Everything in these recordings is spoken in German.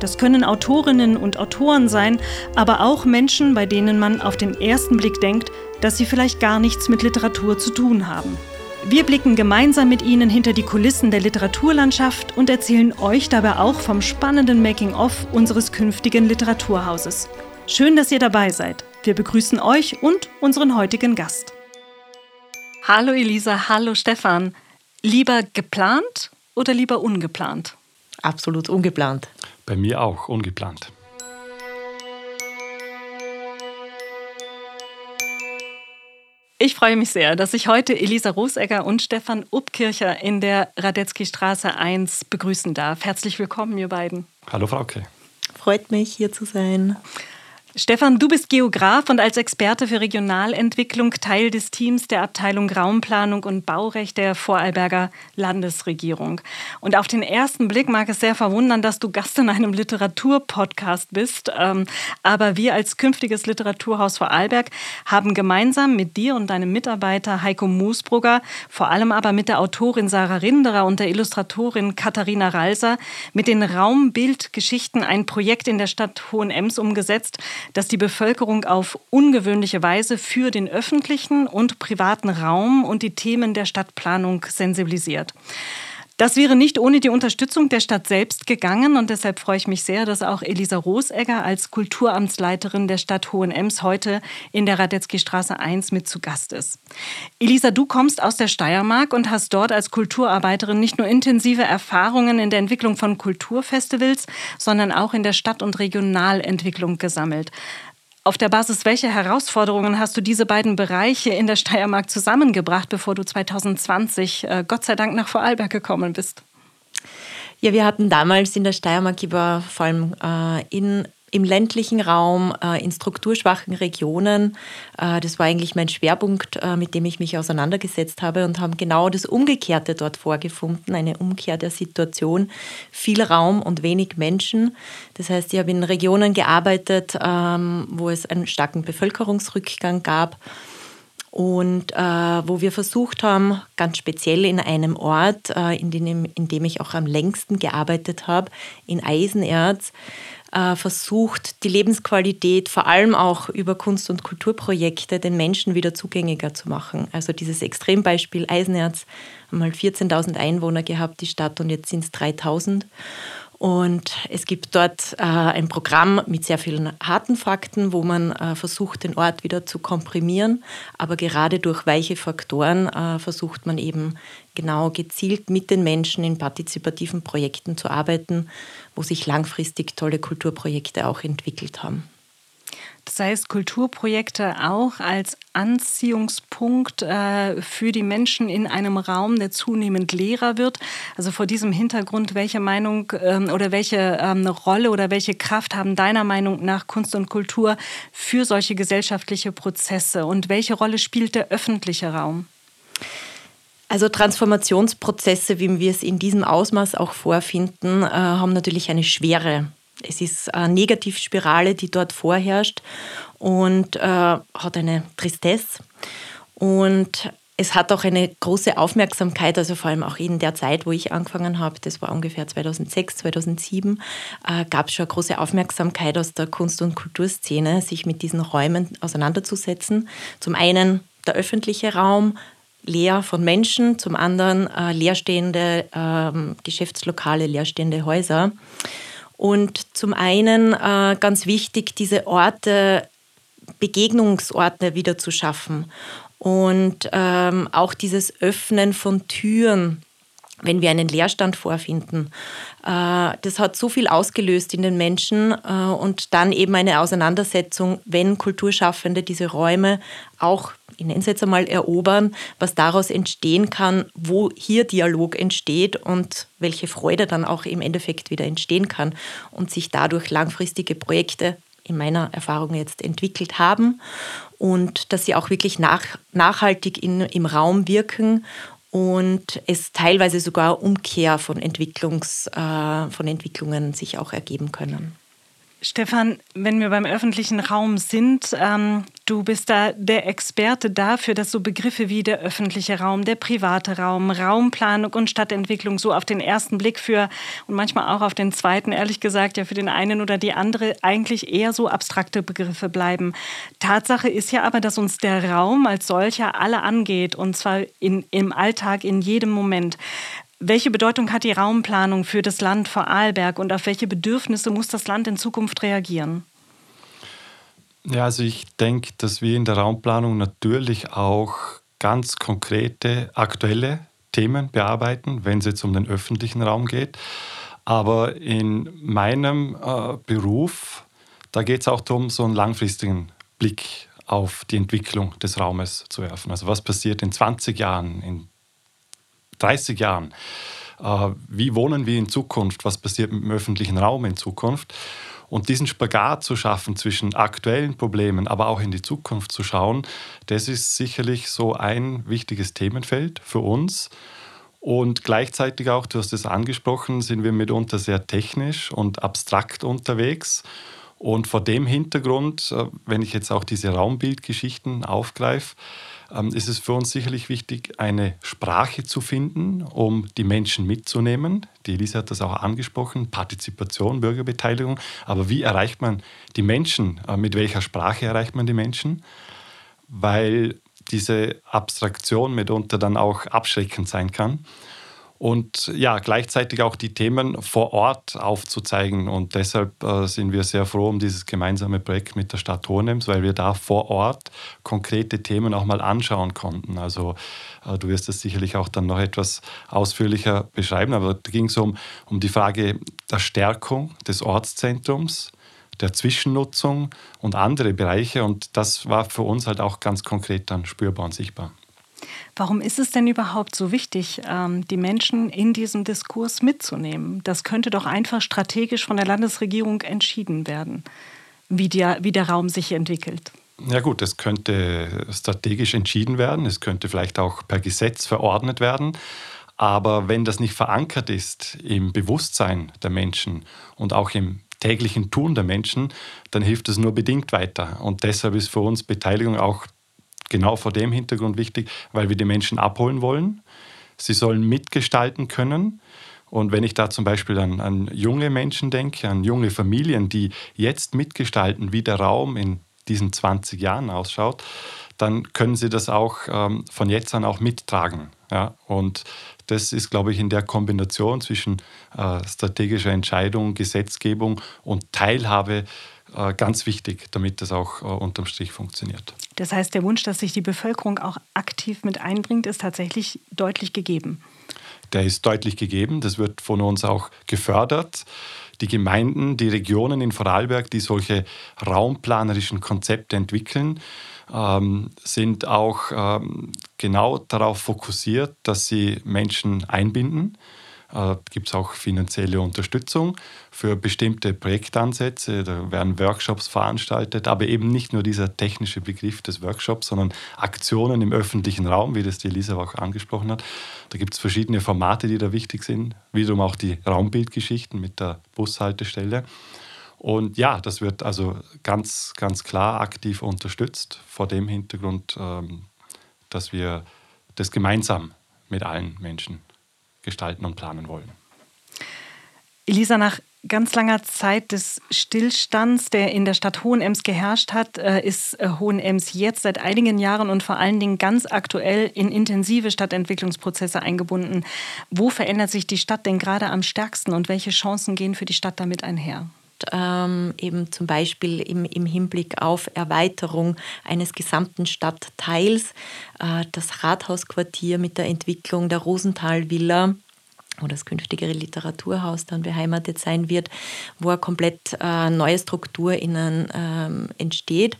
Das können Autorinnen und Autoren sein, aber auch Menschen, bei denen man auf den ersten Blick denkt, dass sie vielleicht gar nichts mit Literatur zu tun haben. Wir blicken gemeinsam mit Ihnen hinter die Kulissen der Literaturlandschaft und erzählen euch dabei auch vom spannenden Making-of unseres künftigen Literaturhauses. Schön, dass ihr dabei seid. Wir begrüßen euch und unseren heutigen Gast. Hallo Elisa, hallo Stefan. Lieber geplant oder lieber ungeplant? Absolut ungeplant. Bei mir auch ungeplant. Ich freue mich sehr, dass ich heute Elisa Rosegger und Stefan Uppkircher in der Radetzky Straße 1 begrüßen darf. Herzlich willkommen, ihr beiden. Hallo, Frauke. Freut mich, hier zu sein. Stefan, du bist Geograf und als Experte für Regionalentwicklung Teil des Teams der Abteilung Raumplanung und Baurecht der Vorarlberger Landesregierung. Und auf den ersten Blick mag es sehr verwundern, dass du Gast in einem Literaturpodcast bist. Ähm, aber wir als künftiges Literaturhaus Vorarlberg haben gemeinsam mit dir und deinem Mitarbeiter Heiko Moosbrugger, vor allem aber mit der Autorin Sarah Rinderer und der Illustratorin Katharina Ralser, mit den Raumbildgeschichten ein Projekt in der Stadt Hohenems umgesetzt, dass die Bevölkerung auf ungewöhnliche Weise für den öffentlichen und privaten Raum und die Themen der Stadtplanung sensibilisiert. Das wäre nicht ohne die Unterstützung der Stadt selbst gegangen und deshalb freue ich mich sehr, dass auch Elisa Rosegger als Kulturamtsleiterin der Stadt Hohenems heute in der Radetzky Straße 1 mit zu Gast ist. Elisa, du kommst aus der Steiermark und hast dort als Kulturarbeiterin nicht nur intensive Erfahrungen in der Entwicklung von Kulturfestivals, sondern auch in der Stadt- und Regionalentwicklung gesammelt. Auf der Basis welcher Herausforderungen hast du diese beiden Bereiche in der Steiermark zusammengebracht, bevor du 2020 äh, Gott sei Dank nach Vorarlberg gekommen bist? Ja, wir hatten damals in der Steiermark, war vor allem äh, in im ländlichen Raum, äh, in strukturschwachen Regionen. Äh, das war eigentlich mein Schwerpunkt, äh, mit dem ich mich auseinandergesetzt habe und haben genau das Umgekehrte dort vorgefunden, eine Umkehr der Situation. Viel Raum und wenig Menschen. Das heißt, ich habe in Regionen gearbeitet, ähm, wo es einen starken Bevölkerungsrückgang gab und äh, wo wir versucht haben, ganz speziell in einem Ort, äh, in, dem, in, dem, ich auch am längsten gearbeitet habe, in Eisenerz, äh, versucht, die Lebensqualität vor allem auch über Kunst- und Kulturprojekte den Menschen wieder zugänglicher zu machen. Also dieses Extrembeispiel Eisenerz, einmal 14.000 Einwohner gehabt, die Stadt, und jetzt sind es 3.000. Und es gibt dort äh, ein Programm mit sehr vielen harten Fakten, wo man äh, versucht, den Ort wieder zu komprimieren. Aber gerade durch weiche Faktoren äh, versucht man eben genau gezielt mit den Menschen in partizipativen Projekten zu arbeiten, wo sich langfristig tolle Kulturprojekte auch entwickelt haben. Das heißt, Kulturprojekte auch als Anziehungspunkt äh, für die Menschen in einem Raum, der zunehmend leerer wird. Also vor diesem Hintergrund, welche Meinung ähm, oder welche ähm, Rolle oder welche Kraft haben deiner Meinung nach Kunst und Kultur für solche gesellschaftliche Prozesse und welche Rolle spielt der öffentliche Raum? Also Transformationsprozesse, wie wir es in diesem Ausmaß auch vorfinden, äh, haben natürlich eine Schwere es ist eine Negativspirale, die dort vorherrscht und äh, hat eine Tristesse. Und es hat auch eine große Aufmerksamkeit, also vor allem auch in der Zeit, wo ich angefangen habe, das war ungefähr 2006, 2007, äh, gab es schon eine große Aufmerksamkeit aus der Kunst- und Kulturszene, sich mit diesen Räumen auseinanderzusetzen. Zum einen der öffentliche Raum, leer von Menschen, zum anderen äh, leerstehende äh, Geschäftslokale, leerstehende Häuser. Und zum einen äh, ganz wichtig, diese Orte, Begegnungsorte wieder zu schaffen. Und ähm, auch dieses Öffnen von Türen, wenn wir einen Leerstand vorfinden. Äh, das hat so viel ausgelöst in den Menschen äh, und dann eben eine Auseinandersetzung, wenn Kulturschaffende diese Räume auch ich nenne es jetzt einmal, erobern, was daraus entstehen kann, wo hier Dialog entsteht und welche Freude dann auch im Endeffekt wieder entstehen kann und sich dadurch langfristige Projekte in meiner Erfahrung jetzt entwickelt haben und dass sie auch wirklich nach, nachhaltig in, im Raum wirken und es teilweise sogar Umkehr von, Entwicklungs, äh, von Entwicklungen sich auch ergeben können. Stefan, wenn wir beim öffentlichen Raum sind, ähm, du bist da der Experte dafür, dass so Begriffe wie der öffentliche Raum, der private Raum, Raumplanung und Stadtentwicklung so auf den ersten Blick für und manchmal auch auf den zweiten, ehrlich gesagt, ja für den einen oder die andere eigentlich eher so abstrakte Begriffe bleiben. Tatsache ist ja aber, dass uns der Raum als solcher alle angeht und zwar in, im Alltag, in jedem Moment. Welche Bedeutung hat die Raumplanung für das Land Vorarlberg und auf welche Bedürfnisse muss das Land in Zukunft reagieren? Ja, also ich denke, dass wir in der Raumplanung natürlich auch ganz konkrete, aktuelle Themen bearbeiten, wenn es jetzt um den öffentlichen Raum geht. Aber in meinem äh, Beruf, da geht es auch darum, so einen langfristigen Blick auf die Entwicklung des Raumes zu werfen. Also was passiert in 20 Jahren, in 30 Jahren. Äh, wie wohnen wir in Zukunft? Was passiert mit dem öffentlichen Raum in Zukunft? Und diesen Spagat zu schaffen zwischen aktuellen Problemen, aber auch in die Zukunft zu schauen, das ist sicherlich so ein wichtiges Themenfeld für uns. Und gleichzeitig auch, du hast es angesprochen, sind wir mitunter sehr technisch und abstrakt unterwegs. Und vor dem Hintergrund, äh, wenn ich jetzt auch diese Raumbildgeschichten aufgreife, ähm, ist es für uns sicherlich wichtig, eine Sprache zu finden, um die Menschen mitzunehmen. Die Elisa hat das auch angesprochen, Partizipation, Bürgerbeteiligung. Aber wie erreicht man die Menschen? Äh, mit welcher Sprache erreicht man die Menschen? Weil diese Abstraktion mitunter dann auch abschreckend sein kann und ja, gleichzeitig auch die Themen vor Ort aufzuzeigen. Und deshalb äh, sind wir sehr froh um dieses gemeinsame Projekt mit der Stadt Hohenems, weil wir da vor Ort konkrete Themen auch mal anschauen konnten. Also äh, du wirst das sicherlich auch dann noch etwas ausführlicher beschreiben, aber da ging es um, um die Frage der Stärkung des Ortszentrums der Zwischennutzung und andere Bereiche. Und das war für uns halt auch ganz konkret dann spürbar und sichtbar. Warum ist es denn überhaupt so wichtig, ähm, die Menschen in diesem Diskurs mitzunehmen? Das könnte doch einfach strategisch von der Landesregierung entschieden werden, wie der, wie der Raum sich entwickelt. Ja gut, es könnte strategisch entschieden werden, es könnte vielleicht auch per Gesetz verordnet werden. Aber wenn das nicht verankert ist im Bewusstsein der Menschen und auch im täglichen Tun der Menschen, dann hilft es nur bedingt weiter. Und deshalb ist für uns Beteiligung auch genau vor dem Hintergrund wichtig, weil wir die Menschen abholen wollen. Sie sollen mitgestalten können. Und wenn ich da zum Beispiel an, an junge Menschen denke, an junge Familien, die jetzt mitgestalten, wie der Raum in diesen 20 Jahren ausschaut, dann können sie das auch ähm, von jetzt an auch mittragen. Ja? Und das ist, glaube ich, in der Kombination zwischen äh, strategischer Entscheidung, Gesetzgebung und Teilhabe ganz wichtig, damit das auch äh, unterm Strich funktioniert. Das heißt, der Wunsch, dass sich die Bevölkerung auch aktiv mit einbringt, ist tatsächlich deutlich gegeben. Der ist deutlich gegeben. Das wird von uns auch gefördert. Die Gemeinden, die Regionen in Vorarlberg, die solche raumplanerischen Konzepte entwickeln, ähm, sind auch ähm, genau darauf fokussiert, dass sie Menschen einbinden äh, gibt es auch finanzielle Unterstützung für bestimmte Projektansätze. Da werden Workshops veranstaltet, aber eben nicht nur dieser technische Begriff des Workshops, sondern Aktionen im öffentlichen Raum, wie das die Elisa auch angesprochen hat. Da gibt es verschiedene Formate, die da wichtig sind. Wiederum auch die Raumbildgeschichten mit der Bushaltestelle. Und ja, das wird also ganz, ganz klar aktiv unterstützt vor dem Hintergrund, ähm, dass wir das gemeinsam mit allen Menschen gestalten und planen wollen. Elisa, nach ganz langer Zeit des Stillstands, der in der Stadt Hohenems geherrscht hat, äh, ist äh, Hohenems jetzt seit einigen Jahren und vor allen Dingen ganz aktuell in intensive Stadtentwicklungsprozesse eingebunden. Wo verändert sich die Stadt denn gerade am stärksten und welche Chancen gehen für die Stadt damit einher? Ähm, eben zum Beispiel im, im, Hinblick auf Erweiterung eines gesamten Stadtteils, äh, das Rathausquartier mit der Entwicklung der Rosenthal-Villa wo das künftige Literaturhaus dann beheimatet sein wird, wo eine komplett äh, neue Struktur innen ähm, entsteht.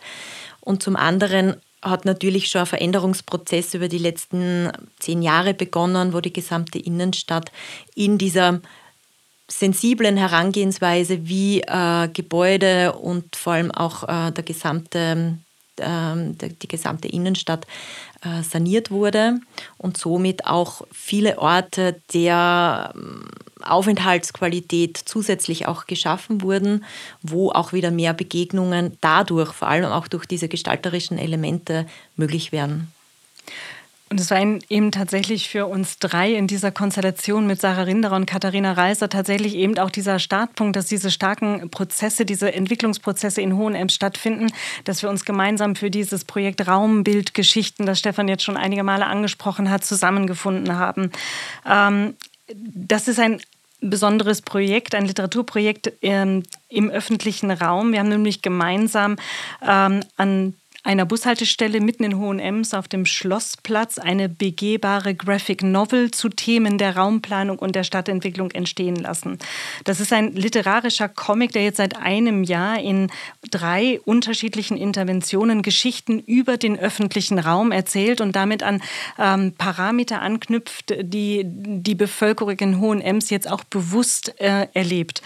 Und zum anderen hat natürlich schon ein Veränderungsprozess über die letzten zehn Jahre begonnen, wo die gesamte Innenstadt in dieser sensiblen Herangehensweise, wie äh, Gebäude und vor allem auch äh, der gesamte, ähm, die gesamte Innenstadt äh, saniert wurde und somit auch viele Orte der ähm, Aufenthaltsqualität zusätzlich auch geschaffen wurden, wo auch wieder mehr Begegnungen dadurch, vor allem auch durch diese gestalterischen Elemente, möglich werden. Und es war eben tatsächlich für uns drei in dieser Konstellation mit Sarah Rinderer und Katharina Reiser tatsächlich eben auch dieser Startpunkt, dass diese starken Prozesse, diese Entwicklungsprozesse in Hohenems stattfinden, dass wir uns gemeinsam für dieses Projekt Raumbildgeschichten, das Stefan jetzt schon einige Male angesprochen hat, zusammengefunden haben. Ähm, das ist ein besonderes Projekt, ein Literaturprojekt ähm, im öffentlichen Raum. Wir haben nämlich gemeinsam ähm, an einer Bushaltestelle mitten in Hohenems auf dem Schlossplatz eine begehbare Graphic Novel zu Themen der Raumplanung und der Stadtentwicklung entstehen lassen. Das ist ein literarischer Comic, der jetzt seit einem Jahr in drei unterschiedlichen Interventionen Geschichten über den öffentlichen Raum erzählt und damit an ähm, Parameter anknüpft, die die Bevölkerung in Hohenems jetzt auch bewusst äh, erlebt.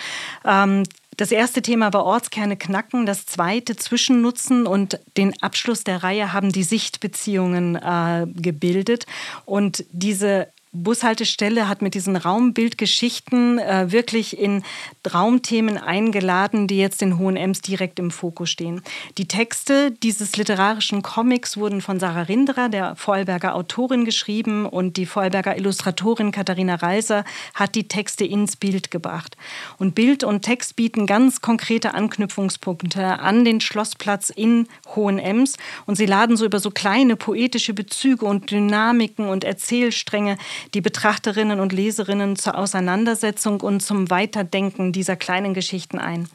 Ähm, das erste Thema war Ortskerne knacken, das zweite Zwischennutzen und den Abschluss der Reihe haben die Sichtbeziehungen äh, gebildet. Und diese Bushaltestelle hat mit diesen Raumbildgeschichten äh, wirklich in Raumthemen eingeladen, die jetzt in Hohenems direkt im Fokus stehen. Die Texte dieses literarischen Comics wurden von Sarah Rinderer, der Vorarlberger Autorin, geschrieben und die Vorarlberger Illustratorin Katharina Reiser hat die Texte ins Bild gebracht. Und Bild und Text bieten ganz konkrete Anknüpfungspunkte an den Schlossplatz in Hohenems und sie laden so über so kleine poetische Bezüge und Dynamiken und Erzählstränge die Betrachterinnen und Leserinnen zur Auseinandersetzung und zum Weiterdenken dieser kleinen Geschichten ein.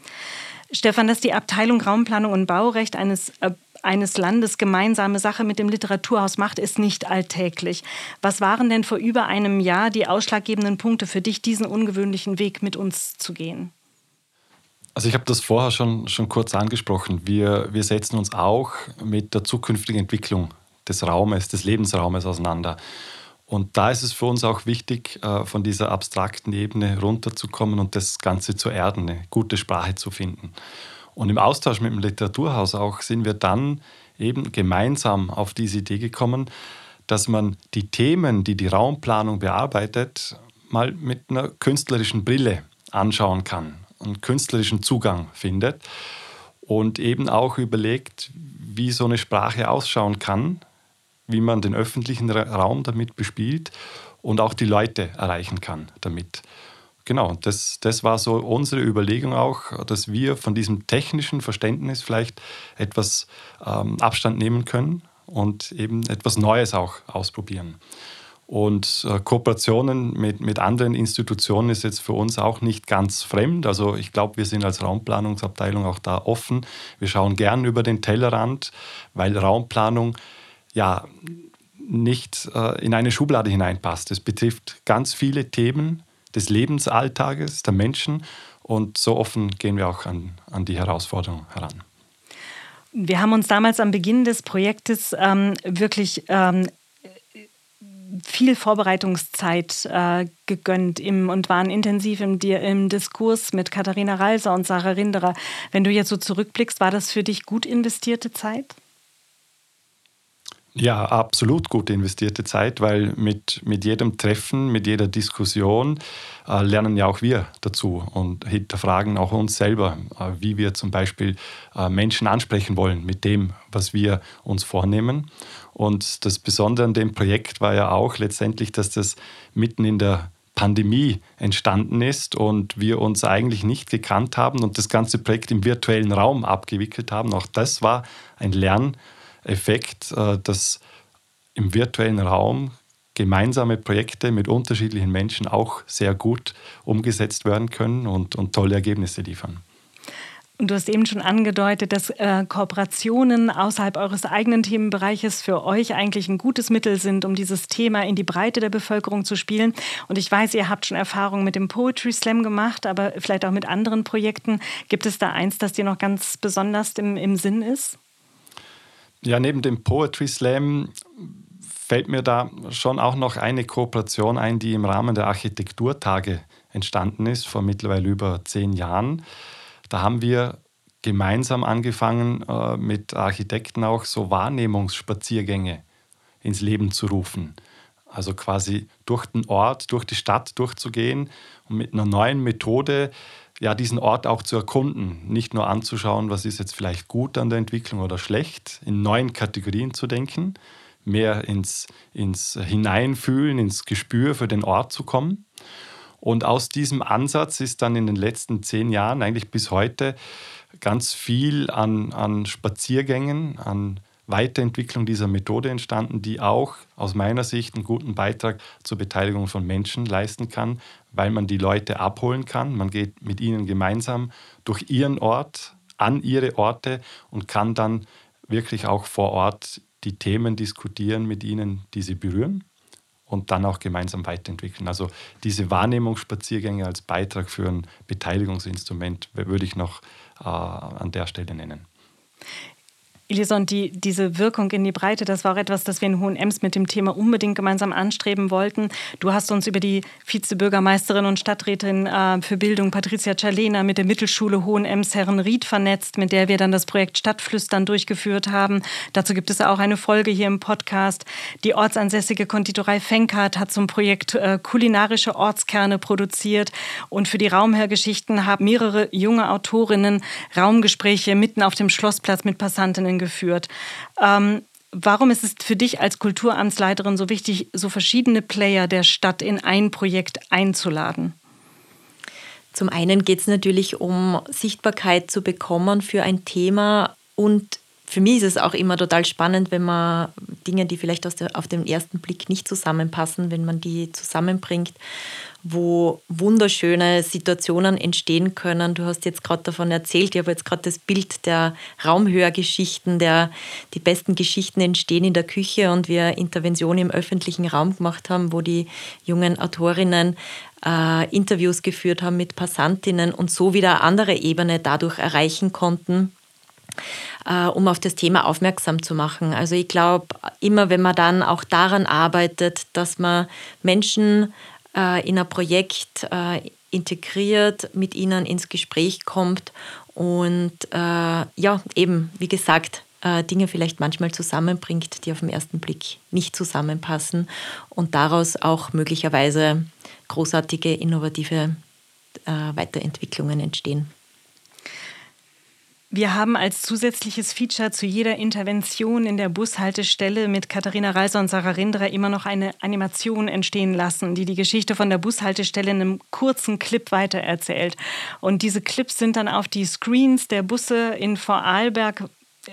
Stefan, dass die Abteilung Raumplanung und Baurecht eines äh, eines Landes gemeinsame Sache mit dem Literaturhaus macht, ist nicht alltäglich. Was waren denn vor über einem Jahr die ausschlaggebenden Punkte für dich, diesen ungewöhnlichen Weg mit uns zu gehen? Also ich habe das vorher schon, schon kurz angesprochen. Wir, wir setzen uns auch mit der zukünftigen Entwicklung des Raumes, des Lebensraumes auseinander. Und da ist es für uns auch wichtig, äh, von dieser abstrakten Ebene runterzukommen und das Ganze zu erden, eine gute Sprache zu finden. Und im Austausch mit dem Literaturhaus auch sind wir dann eben gemeinsam auf diese Idee gekommen, dass man die Themen, die die Raumplanung bearbeitet, mal mit einer künstlerischen Brille anschauen kann, einen künstlerischen Zugang findet und eben auch überlegt, wie so eine Sprache ausschauen kann, wie man den öffentlichen Raum damit bespielt und auch die Leute erreichen kann damit. Genau, das, das war so unsere Überlegung auch, dass wir von diesem technischen Verständnis vielleicht etwas ähm, Abstand nehmen können und eben etwas Neues auch ausprobieren. Und äh, Kooperationen mit, mit anderen Institutionen ist jetzt für uns auch nicht ganz fremd. Also ich glaube, wir sind als Raumplanungsabteilung auch da offen. Wir schauen gern über den Tellerrand, weil Raumplanung ja nicht äh, in eine Schublade hineinpasst. Es betrifft ganz viele Themen des Lebensalltages der Menschen und so offen gehen wir auch an, an die Herausforderung heran. Wir haben uns damals am Beginn des Projektes ähm, wirklich ähm, viel Vorbereitungszeit äh, gegönnt im, und waren intensiv im, im Diskurs mit Katharina Reiser und Sarah Rinderer. Wenn du jetzt so zurückblickst, war das für dich gut investierte Zeit? Ja, absolut gut investierte Zeit, weil mit, mit jedem Treffen, mit jeder Diskussion äh, lernen ja auch wir dazu und hinterfragen auch uns selber, äh, wie wir zum Beispiel äh, Menschen ansprechen wollen mit dem, was wir uns vornehmen. Und das Besondere an dem Projekt war ja auch letztendlich, dass das mitten in der Pandemie entstanden ist und wir uns eigentlich nicht gekannt haben und das ganze Projekt im virtuellen Raum abgewickelt haben. Auch das war ein Lern- Effekt, äh, dass im virtuellen Raum gemeinsame Projekte mit unterschiedlichen Menschen auch sehr gut umgesetzt werden können und, und tolle Ergebnisse liefern. Und du hast eben schon angedeutet, dass äh, Kooperationen außerhalb eures eigenen Themenbereiches für euch eigentlich ein gutes Mittel sind, um dieses Thema in die Breite der Bevölkerung zu spielen. Und ich weiß, ihr habt schon Erfahrungen mit dem Poetry Slam gemacht, aber vielleicht auch mit anderen Projekten. Gibt es da eins, das dir noch ganz besonders im, im Sinn ist? Ja, neben dem Poetry Slam fällt mir da schon auch noch eine Kooperation ein, die im Rahmen der Architekturtage entstanden ist, vor mittlerweile über zehn Jahren. Da haben wir gemeinsam angefangen, äh, mit Architekten auch so Wahrnehmungsspaziergänge ins Leben zu rufen. Also quasi durch den Ort, durch die Stadt durchzugehen und mit einer neuen Methode ja, diesen Ort auch zu erkunden. Nicht nur anzuschauen, was ist jetzt vielleicht gut an der Entwicklung oder schlecht, in neuen Kategorien zu denken, mehr ins, ins Hineinfühlen, ins Gespür für den Ort zu kommen. Und aus diesem Ansatz ist dann in den letzten zehn Jahren, eigentlich bis heute, ganz viel an, an Spaziergängen, an Weiterentwicklung dieser Methode entstanden, die auch aus meiner Sicht einen guten Beitrag zur Beteiligung von Menschen leisten kann, weil man die Leute abholen kann. Man geht mit ihnen gemeinsam durch ihren Ort, an ihre Orte und kann dann wirklich auch vor Ort die Themen diskutieren mit ihnen, die sie berühren und dann auch gemeinsam weiterentwickeln. Also diese Wahrnehmungsspaziergänge als Beitrag für ein Beteiligungsinstrument würde ich noch äh, an der Stelle nennen. Elison, die, diese Wirkung in die Breite, das war auch etwas, das wir in Hohenems mit dem Thema unbedingt gemeinsam anstreben wollten. Du hast uns über die Vizebürgermeisterin und Stadträtin äh, für Bildung, Patricia Czalena, mit der Mittelschule Hohenems Herrenried vernetzt, mit der wir dann das Projekt Stadtflüstern durchgeführt haben. Dazu gibt es auch eine Folge hier im Podcast. Die ortsansässige Konditorei Fenkart hat zum Projekt äh, kulinarische Ortskerne produziert. Und für die Raumherrgeschichten haben mehrere junge Autorinnen Raumgespräche mitten auf dem Schlossplatz mit Diskussionen geführt. Ähm, warum ist es für dich als Kulturamtsleiterin so wichtig, so verschiedene Player der Stadt in ein Projekt einzuladen? Zum einen geht es natürlich um Sichtbarkeit zu bekommen für ein Thema und für mich ist es auch immer total spannend, wenn man Dinge, die vielleicht der, auf den ersten Blick nicht zusammenpassen, wenn man die zusammenbringt wo wunderschöne Situationen entstehen können. Du hast jetzt gerade davon erzählt, ich habe jetzt gerade das Bild der Raumhörgeschichten, der die besten Geschichten entstehen in der Küche und wir Interventionen im öffentlichen Raum gemacht haben, wo die jungen Autorinnen äh, Interviews geführt haben mit Passantinnen und so wieder eine andere Ebene dadurch erreichen konnten äh, um auf das Thema aufmerksam zu machen. Also ich glaube, immer wenn man dann auch daran arbeitet, dass man Menschen äh, in ein Projekt äh, integriert, mit ihnen ins Gespräch kommt und äh, ja, eben, wie gesagt, äh, Dinge vielleicht manchmal zusammenbringt, die auf den ersten Blick nicht zusammenpassen und daraus auch möglicherweise großartige, innovative äh, Weiterentwicklungen entstehen. Wir haben als zusätzliches Feature zu jeder Intervention in der Bushaltestelle mit Katharina Reiser und Sarah Rindra immer noch eine Animation entstehen lassen, die die Geschichte von der Bushaltestelle in einem kurzen Clip weitererzählt. Und diese Clips sind dann auf die Screens der Busse in Vorarlberg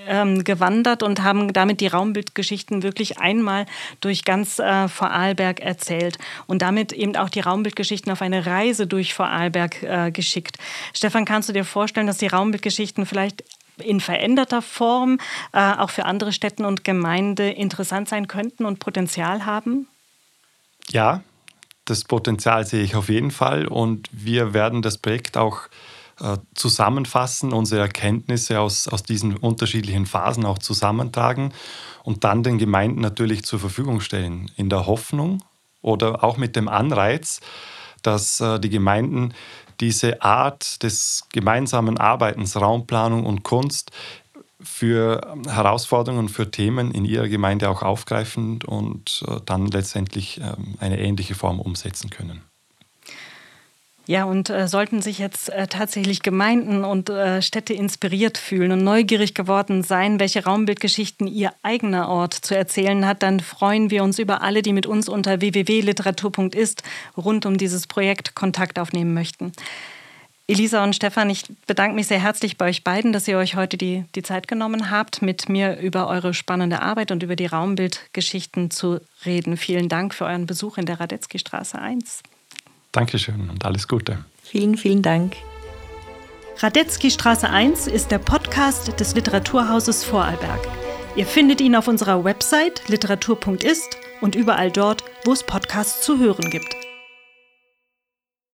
ähm, gewandert und haben damit die Raumbildgeschichten wirklich einmal durch ganz äh, Vorarlberg erzählt und damit eben auch die Raumbildgeschichten auf eine Reise durch Vorarlberg äh, geschickt. Stefan, kannst du dir vorstellen, dass die Raumbildgeschichten vielleicht in veränderter Form äh, auch für andere Städte und Gemeinden interessant sein könnten und Potenzial haben? Ja, das Potenzial sehe ich auf jeden Fall und wir werden das Projekt auch äh, zusammenfassen, unsere Erkenntnisse aus, aus diesen unterschiedlichen Phasen auch zusammentragen und dann den Gemeinden natürlich zur Verfügung stellen, in der Hoffnung oder auch mit dem Anreiz, dass äh, die Gemeinden diese Art des gemeinsamen Arbeitens, Raumplanung und Kunst für Herausforderungen, für Themen in ihrer Gemeinde auch aufgreifen und äh, dann letztendlich ähm, eine ähnliche Form umsetzen können. Ja, und äh, sollten sich jetzt äh, tatsächlich Gemeinden und äh, Städte inspiriert fühlen und neugierig geworden sein, welche Raumbildgeschichten ihr eigener Ort zu erzählen hat, dann freuen wir uns über alle, die mit uns unter www.literatur.ist rund um dieses Projekt Kontakt aufnehmen möchten. Elisa und Stefan, ich bedanke mich sehr herzlich bei euch beiden, dass ihr euch heute die, die Zeit genommen habt, mit mir über eure spannende Arbeit und über die Raumbildgeschichten zu reden. Vielen Dank für euren Besuch in der Radetzky Straße 1. Dankeschön und alles Gute. Vielen, vielen Dank. Radetzky Straße 1 ist der Podcast des Literaturhauses Vorarlberg. Ihr findet ihn auf unserer Website literatur.ist und überall dort, wo es Podcasts zu hören gibt.